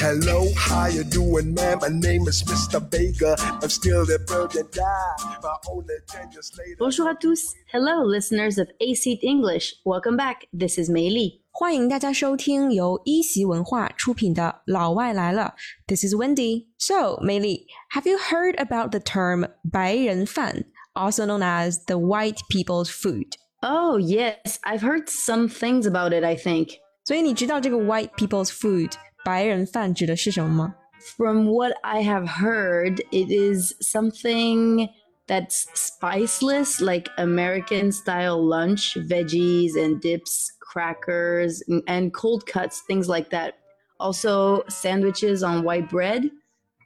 Hello, how you doing, man? My name is Mr. Baker. I'm still the bird that died, but only 10 years later. Bonjour à tous. Hello, listeners of AC English. Welcome back. This is Mei Li. 欢迎大家收听由一席文化出品的《老外来了》。This is Wendy. So, Meili, have you heard about the term 白人饭, also known as the white people's food? Oh, yes. I've heard some things about it, I think. 所以你知道这个 white people's food 白人饭指的是什么吗？ From what I have heard, it is something that's spiceless, like American style lunch, veggies and dips, crackers, and- and cold cuts, things like that. Also, sandwiches on white bread,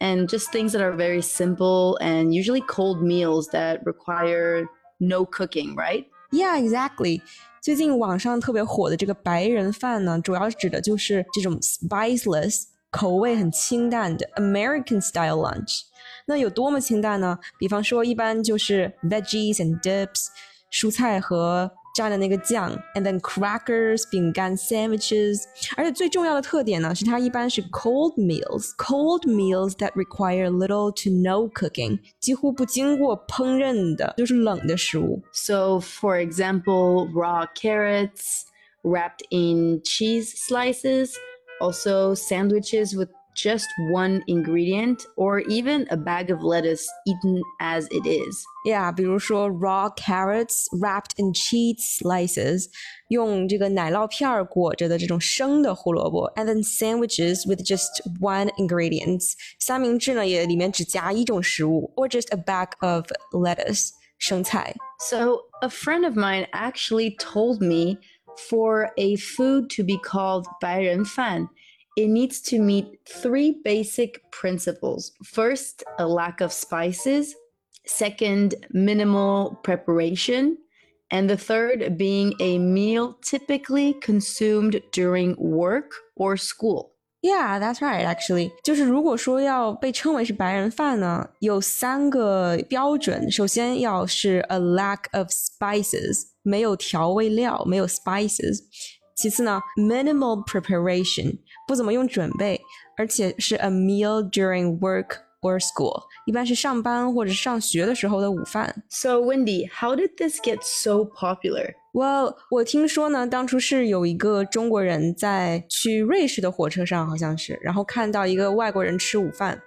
and just things that are very simple and usually cold meals that require no cooking, right? Yeah, exactly. 最近网上特别火的这个白人饭呢，主要指的就是这种 spiceless 口味很清淡的 American style lunch。那有多么清淡呢？比方说，一般就是 veggies and dips，蔬菜和蘸的那个酱，and then crackers 饼干 sandwiches。而且最重要的特点呢，是它一般是 cold meals，cold meals that require little to no cooking，几乎不经过烹饪的，就是冷的食物。 So, for example, raw carrots wrapped in cheese slices, also sandwiches with just one ingredient, or even a bag of lettuce eaten as it is. Yeah，比如说 raw carrots wrapped in cheese slices，用这个奶酪片儿裹着的这种生的胡萝卜，and then sandwiches with just one ingredient。三明治呢也里面只加一种食物，or just a bag of lettuce，生菜。 So, a friend of mine actually told me for a food to be called 白人饭, it needs to meet three basic principles. First, a lack of spices. Second, minimal preparation. And the third being a meal typically consumed during work or school. Yeah, that's right. Actually，就是如果说要被称为是白人饭呢，有三个标准。首先要是 a lack of spices，没有调味料，没有 spices。其次呢，minimal preparation， 不怎么用准备，而且是 a meal during work or school，一般是上班或者是上学的时候的午饭。So, Wendy, how did this get so popular? Well，我听说呢，当初是有一个中国人在去瑞士的火车上，好像是，然后看到一个外国人吃午饭，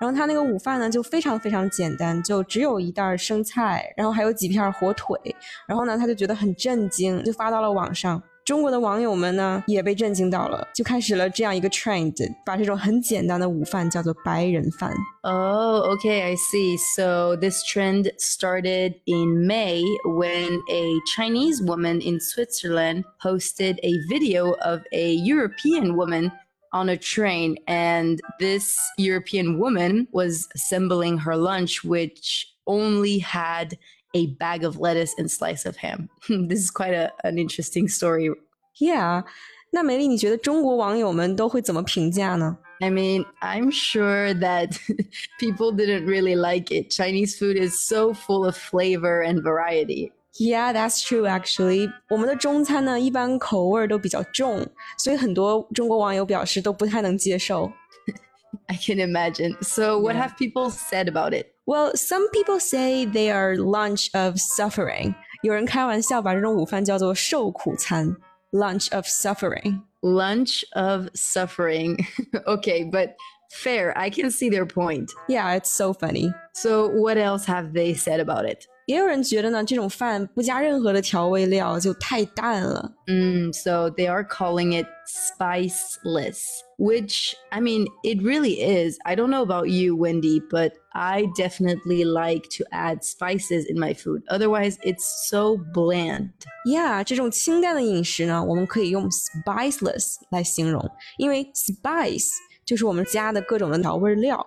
然后他那个午饭呢就非常非常简单，就只有一袋生菜，然后还有几片火腿，然后呢他就觉得很震惊，就发到了网上。中国的网友们呢也被震惊到了，就开始了这样一个 trend，把这种很简单的午饭叫做白人饭。 Oh, okay, I see. So this trend started in May when a Chinese woman in Switzerland posted a video of a European woman on a train, and this European woman was assembling her lunch, which only had a bag of lettuce and slice of ham. this is quite a, an interesting story. Yeah，那美丽，你觉得中国网友们都会怎么评价呢？ I mean, I'm sure that people didn't really like it. Chinese food is so full of flavor and variety. Yeah, that's true. Actually，我们的中餐呢，一般口味儿都比较重，所以很多中国网友表示都不太能接受。 I can imagine. So, what Yeah. have people said about it? Well, some people say they are lunch of suffering. 有人开玩笑把这种午饭叫做受苦餐 （lunch of suffering）。 Lunch of suffering. okay, but fair. I can see their point. Yeah, it's so funny. So, what else have they said about it? 也有人觉得呢，这种饭不加任何的调味料就太淡了。 Mm, so they are calling it spiceless, which I mean, it really is. I don't know about you, Wendy, but I definitely like to add spices in my food. Otherwise, it's so bland. Yeah，这种清淡的饮食呢，我们可以用 spiceless 来形容，因为 spice 就是我们加的各种的调味料。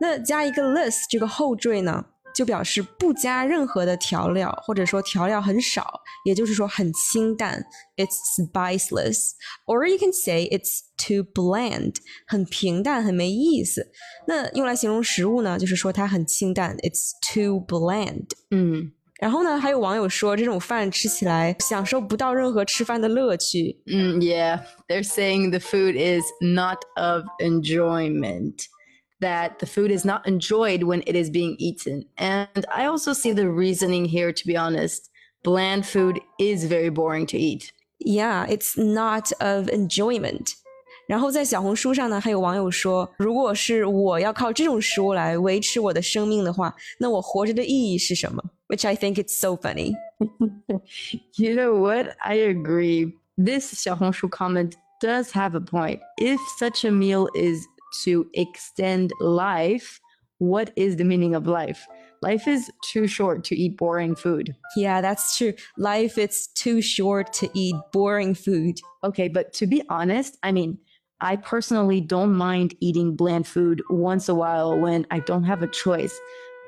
那加一个 less 这个后缀呢， 就表示不加任何的调料，或者说调料很少，也就是说很清淡。It's spiceless, or you can say it's too bland，很平淡，很没意思。那用来形容食物呢，就是说它很清淡。It's too bland. Mm. 然后呢，还有网友说这种饭吃起来享受不到任何吃饭的乐趣。 Mm, yeah, they're saying the food is not of enjoyment, that the food is not enjoyed when it is being eaten. And I also see the reasoning here, to be honest. Bland food is very boring to eat. Yeah, it's not of enjoyment. 然后在小红书上呢，还有网友说，如果是我要靠这种食物来维持我的生命的话，那我活着的意义是什么？Which I think it's so funny. You know what? I agree. This Xiaohongshu comment does have a point. If such a meal is to extend life, what is the meaning of life? Life is too short to eat boring food. Yeah, that's true. Life is too short to eat boring food. Okay, but to be honest, I mean, I personally don't mind eating bland food once a while when I don't have a choice.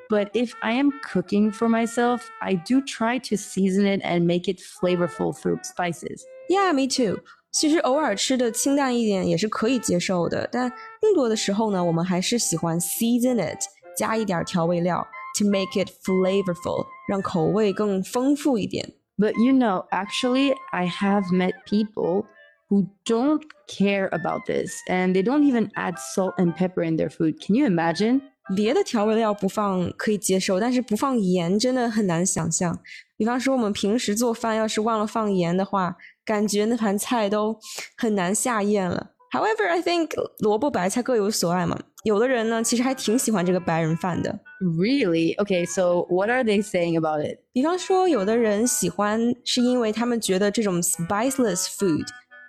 But if I am cooking for myself, I do try to season it and make it flavorful through spices. Yeah, me too. 其实偶尔吃的清淡一点也是可以接受的，但更多的时候呢，我们还是喜欢 season it，加一点调味料，to make it flavorful，让口味更丰富一点。 But you know, actually, I have met people who don't care about this and they don't even add salt and pepper in their food. Can you imagine? 别的调味料不放可以接受，但是不放盐真的很难想象。比方说，我们平时做饭要是忘了放盐的话， 感觉那盘菜都很难下咽了。However, I think 萝卜白菜各有所爱嘛。有的人呢，其实还挺喜欢这个白人饭的。Really? Okay, so what are they saying about it? 比方说，有的人喜欢是因为他们觉得这种 spiceless food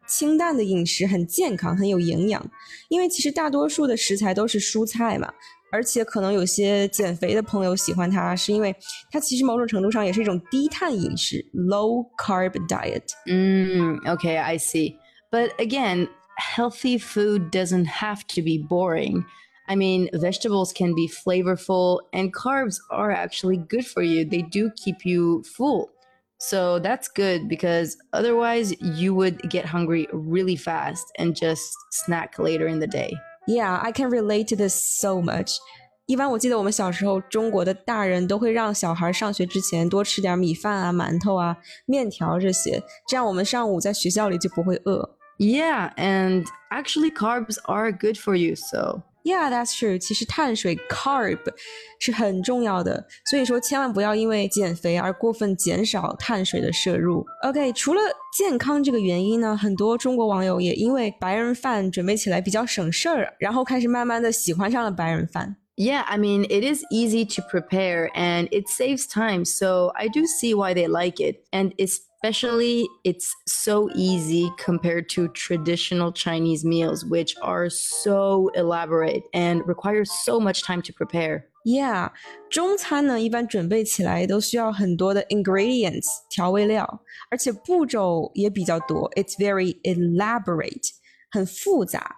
清淡的饮食很健康，很有营养。因为其实大多数的食材都是蔬菜嘛，而且可能有些减肥的朋友喜欢它，是因为它其实某种程度上也是一种低碳饮食 （low carb diet）。 Mm, okay, I see. But again, healthy food doesn't have to be boring. I mean, vegetables can be flavorful and carbs are actually good for you. They do keep you full. So that's good because otherwise you would get hungry really fast and just snack later in the day. Yeah, I can relate to this so much. 一般我记得我们小时候，中国的大人都会让小孩上学之前多吃点米饭啊、馒头啊、面条这些，这样我们上午在学校里就不会饿。 Yeah, and actually carbs are good for you, so Yeah, that's true. 其实碳水 carb 是很重要的，所以说千万不要因为减肥而过分减少碳水的摄入。OK，除了健康这个原因呢，很多中国网友也因为白人饭准备起来比较省事儿，然后开始慢慢的喜欢上了白人饭。 Yeah, I mean, it is easy to prepare and it saves time. So I do see why they like it. And especially, it's so easy compared to traditional Chinese meals, which are so elaborate and require so much time to prepare. Yeah，中餐呢一般准备起来都需要很多的 ingredients 调味料，而且步骤也比较多。It's very elaborate，很复杂。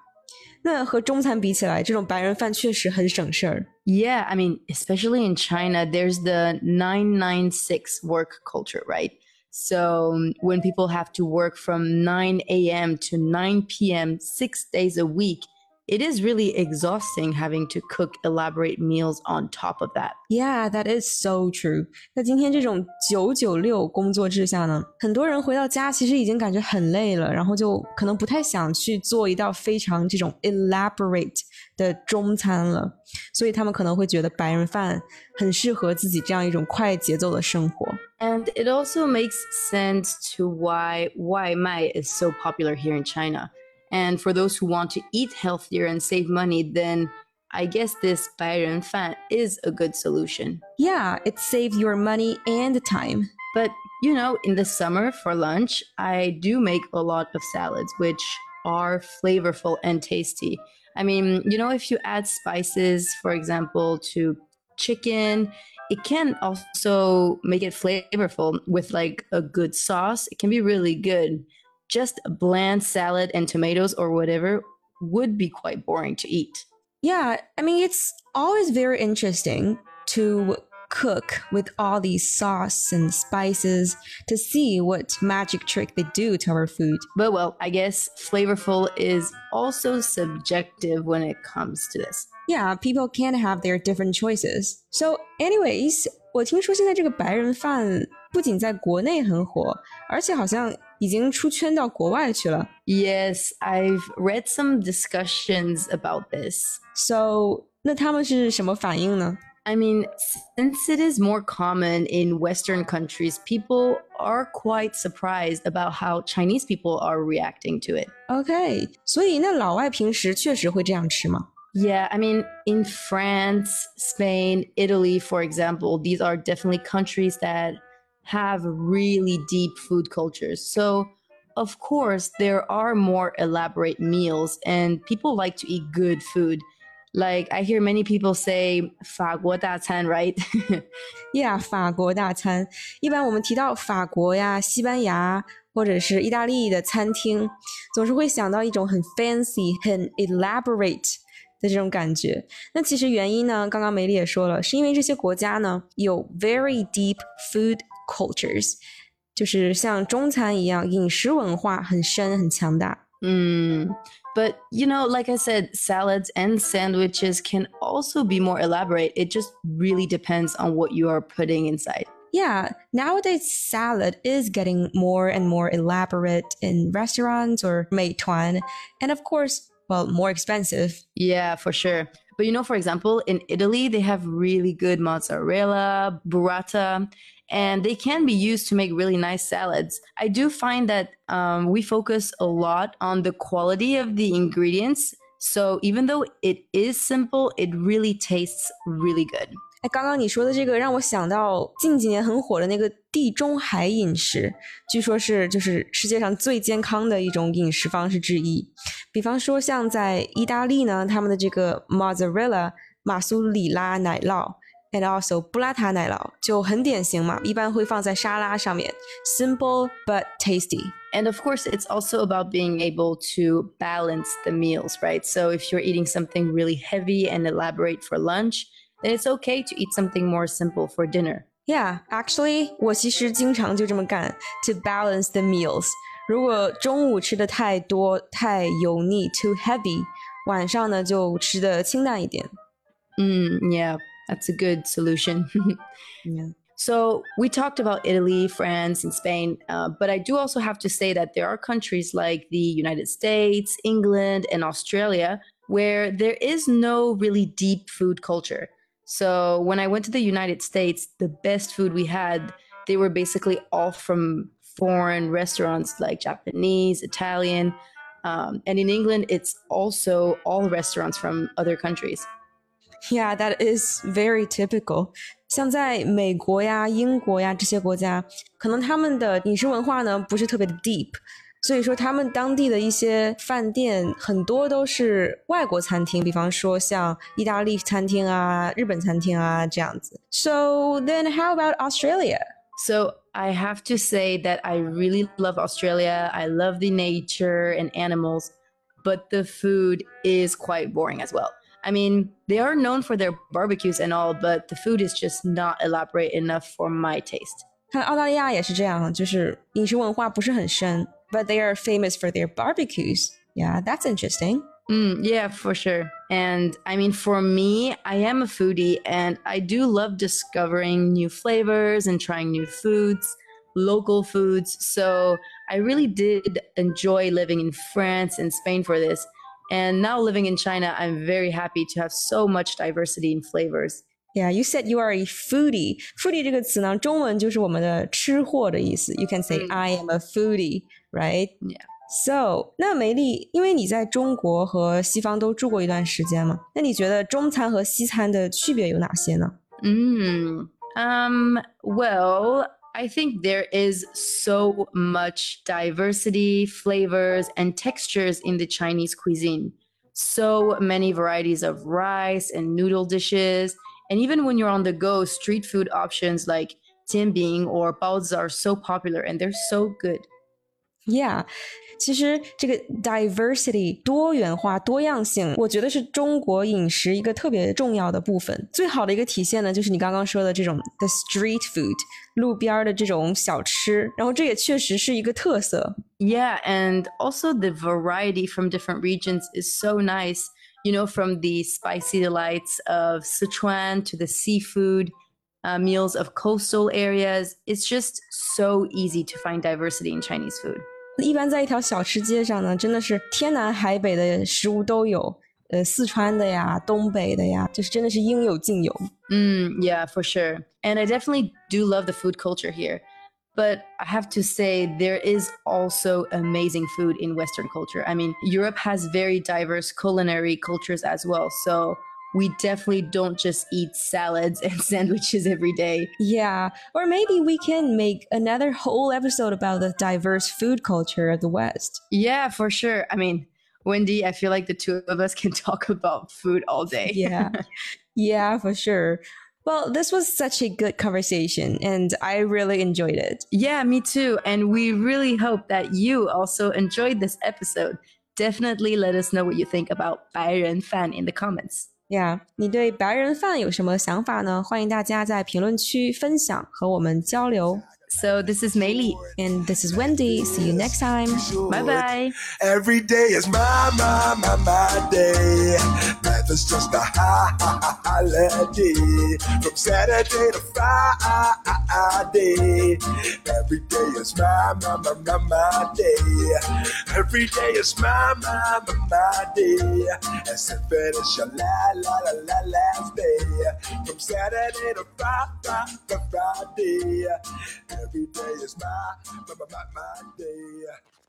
那和中餐比起来，这种白人饭确实很省事儿。 Yeah, I mean, especially in China, there's the 996 work culture, right? So um, when people have to work from 9 a.m. to 9 p.m., six days a week, it is really exhausting having to cook elaborate meals on top of that. Yeah, that is so true. 在今天这种九九六工作制下呢，很多人回到家其实已经感觉很累了，然后就可能不太想去做一道非常这种 elaborate 的中餐了，所以他们可能会觉得白人饭很适合自己这样一种快节奏的生活。 And it also makes sense to why Wai Mai is so popular here in China. And for those who want to eat healthier and save money, then I guess this Bai Ren Fan is a good solution. Yeah, it saves your money and time. But you know, in the summer for lunch, I do make a lot of salads, which are flavorful and tasty. I mean, you know, if you add spices, for example, to chicken, it can also make it flavorful with like a good sauce. It can be really good Just a bland salad and tomatoes or whatever would be quite boring to eat. Yeah, I mean, it's always very interesting to cook with all these sauce and spices to see what magic trick they do to our food. But well, I guess flavorful is also subjective when it comes to this. Yeah, people can have their different choices. So, anyways, 我听说现在这个白人饭不仅在国内很火，而且好像 已经出圈到国外去了。 Yes, I've read some discussions about this. So，那他们是什么反应呢？ I mean, since it is more common in Western countries, people are quite surprised about how Chinese people are reacting to it. OK，所以那老外平时确实会这样吃吗？ Yeah, I mean, in France, Spain, Italy, for example, these are definitely countries that have really deep food cultures. So, of course, there are more elaborate meals, and people like to eat good food. Like, I hear many people say 法国大餐, right? Yeah，法国大餐。一般我们提到法国呀、西班牙或者是意大利的餐厅，总是会想到一种很 fancy、很 elaborate 的这种感觉。那其实原因呢，刚刚梅丽也说了，是因为这些国家呢有 very deep food cultures，就是像中餐一样，饮食文化很深很强大。 Mm. But, you know, like I said, salads and sandwiches can also be more elaborate. It just really depends on what you are putting inside. Yeah, nowadays salad is getting more and more elaborate in restaurants or 美团, and of course, well, more expensive. Yeah, for sure. But you know, for example, in Italy, they have really good mozzarella, burrata, and they can be used to make really nice salads. I do find that um, we focus a lot on the quality of the ingredients. So even though it is simple, it really tastes really good. 哎，刚刚你说的这个让我想到近几年很火的那个地中海饮食，据说是就是世界上最健康的一种饮食方式之一。比方说像在意大利呢，他们的这个 mozzarella 马苏里拉奶酪，and also 布拉塔奶酪就很典型嘛，一般会放在沙拉上面，simple but tasty。 And of course, it's also about being able to balance the meals, right? So if you're eating something really heavy and elaborate for lunch, then it's okay to eat something more simple for dinner. Yeah, actually，我其实经常就这么干，to balance the meals。如果中午吃的太多、太油腻，too heavy，晚上呢就吃的清淡一点。 Mm, yeah, that's a good solution. Yeah. So we talked about Italy, France, and Spain, uh, but I do also have to say that there are countries like the United States, England, and Australia where there is no really deep food culture. So when I went to the United States, the best food we had, they were basically all from foreign restaurants like Japanese, Italian. Um, and in England, it's also all restaurants from other countries. Yeah, that is very typical. 像在美国呀、英国呀这些国家，可能他们的饮食文化呢不是特别的 deep， 所以说他们当地的一些饭店很多都是外国餐厅，比方说像意大利餐厅啊、日本餐厅啊这样子。So then, how about Australia? So I have to say that I really love Australia. I love the nature and animals, but the food is quite boring as well. I mean, they are known for their barbecues and all, but the food is just not elaborate enough for my taste. 看澳大利亚也是这样，就是饮食文化不是很深 ，but they are famous for their barbecues. Yeah, that's interesting. Mm, yeah, for sure. And I mean, for me, I am a foodie and I do love discovering new flavors and trying new foods, local foods. So I really did enjoy living in France and Spain for this. And now living in China, I'm very happy to have so much diversity in flavors. Yeah, you said you are a foodie. Foodie 这个词呢，中文就是我们的吃货的意思。You can say 嗯 I am a foodie, right? Yeah. So，那梅丽，因为你在中国和西方都住过一段时间嘛，那你觉得中餐和西餐的区别有哪些呢？ Mm. Um, well, I think there is so much diversity, flavors, and textures in the Chinese cuisine. So many varieties of rice and noodle dishes. and even when you're on the go, street food options like Jian Bing or Baozi are so popular and they're so good. Yeah，其实这个 diversity 多元化、多样性，我觉得是中国饮食一个特别重要的部分。最好的一个体现呢，就是你刚刚说的这种 the street food 路边的这种小吃，然后这也确实是一个特色。Yeah, and also the variety from different regions is so nice You know, from the spicy delights of Sichuan to the seafood. uh, meals of coastal areas. It's just so easy to find diversity in Chinese food. 一般在一条小吃街上呢，真的是天南海北的食物都有，呃，四川的呀，东北的呀，就是真的是应有尽有。Mm, yeah, for sure. And I definitely do love the food culture here. But I have to say, there is also amazing food in Western culture. I mean, Europe has very diverse culinary cultures as well. So we definitely don't just eat salads and sandwiches every day. Yeah, or maybe we can make another whole episode about the diverse food culture of the West. Yeah, for sure. I mean, Wendy, I feel like the two of us can talk about food all day. Yeah, yeah, for sure. Well, this was such a good conversation and I really enjoyed it. Yeah, me too. And we really hope that you also enjoyed this episode. Definitely let us know what you think about 白人饭 in the comments. Yeah，你对白人饭有什么想法呢？欢迎大家在评论区分享和我们交流。 So this is Mei Li. And this is Wendy. See you next time. Bye bye. Every day is my, my, my, my day. Life is just a holiday. From Saturday to Friday. Every day is my, my, my, my, my day. Every day is my, my, my, my day. As your la, la, la, la, last day. From Saturday to. Friday. Every day is my, my, my, my, day.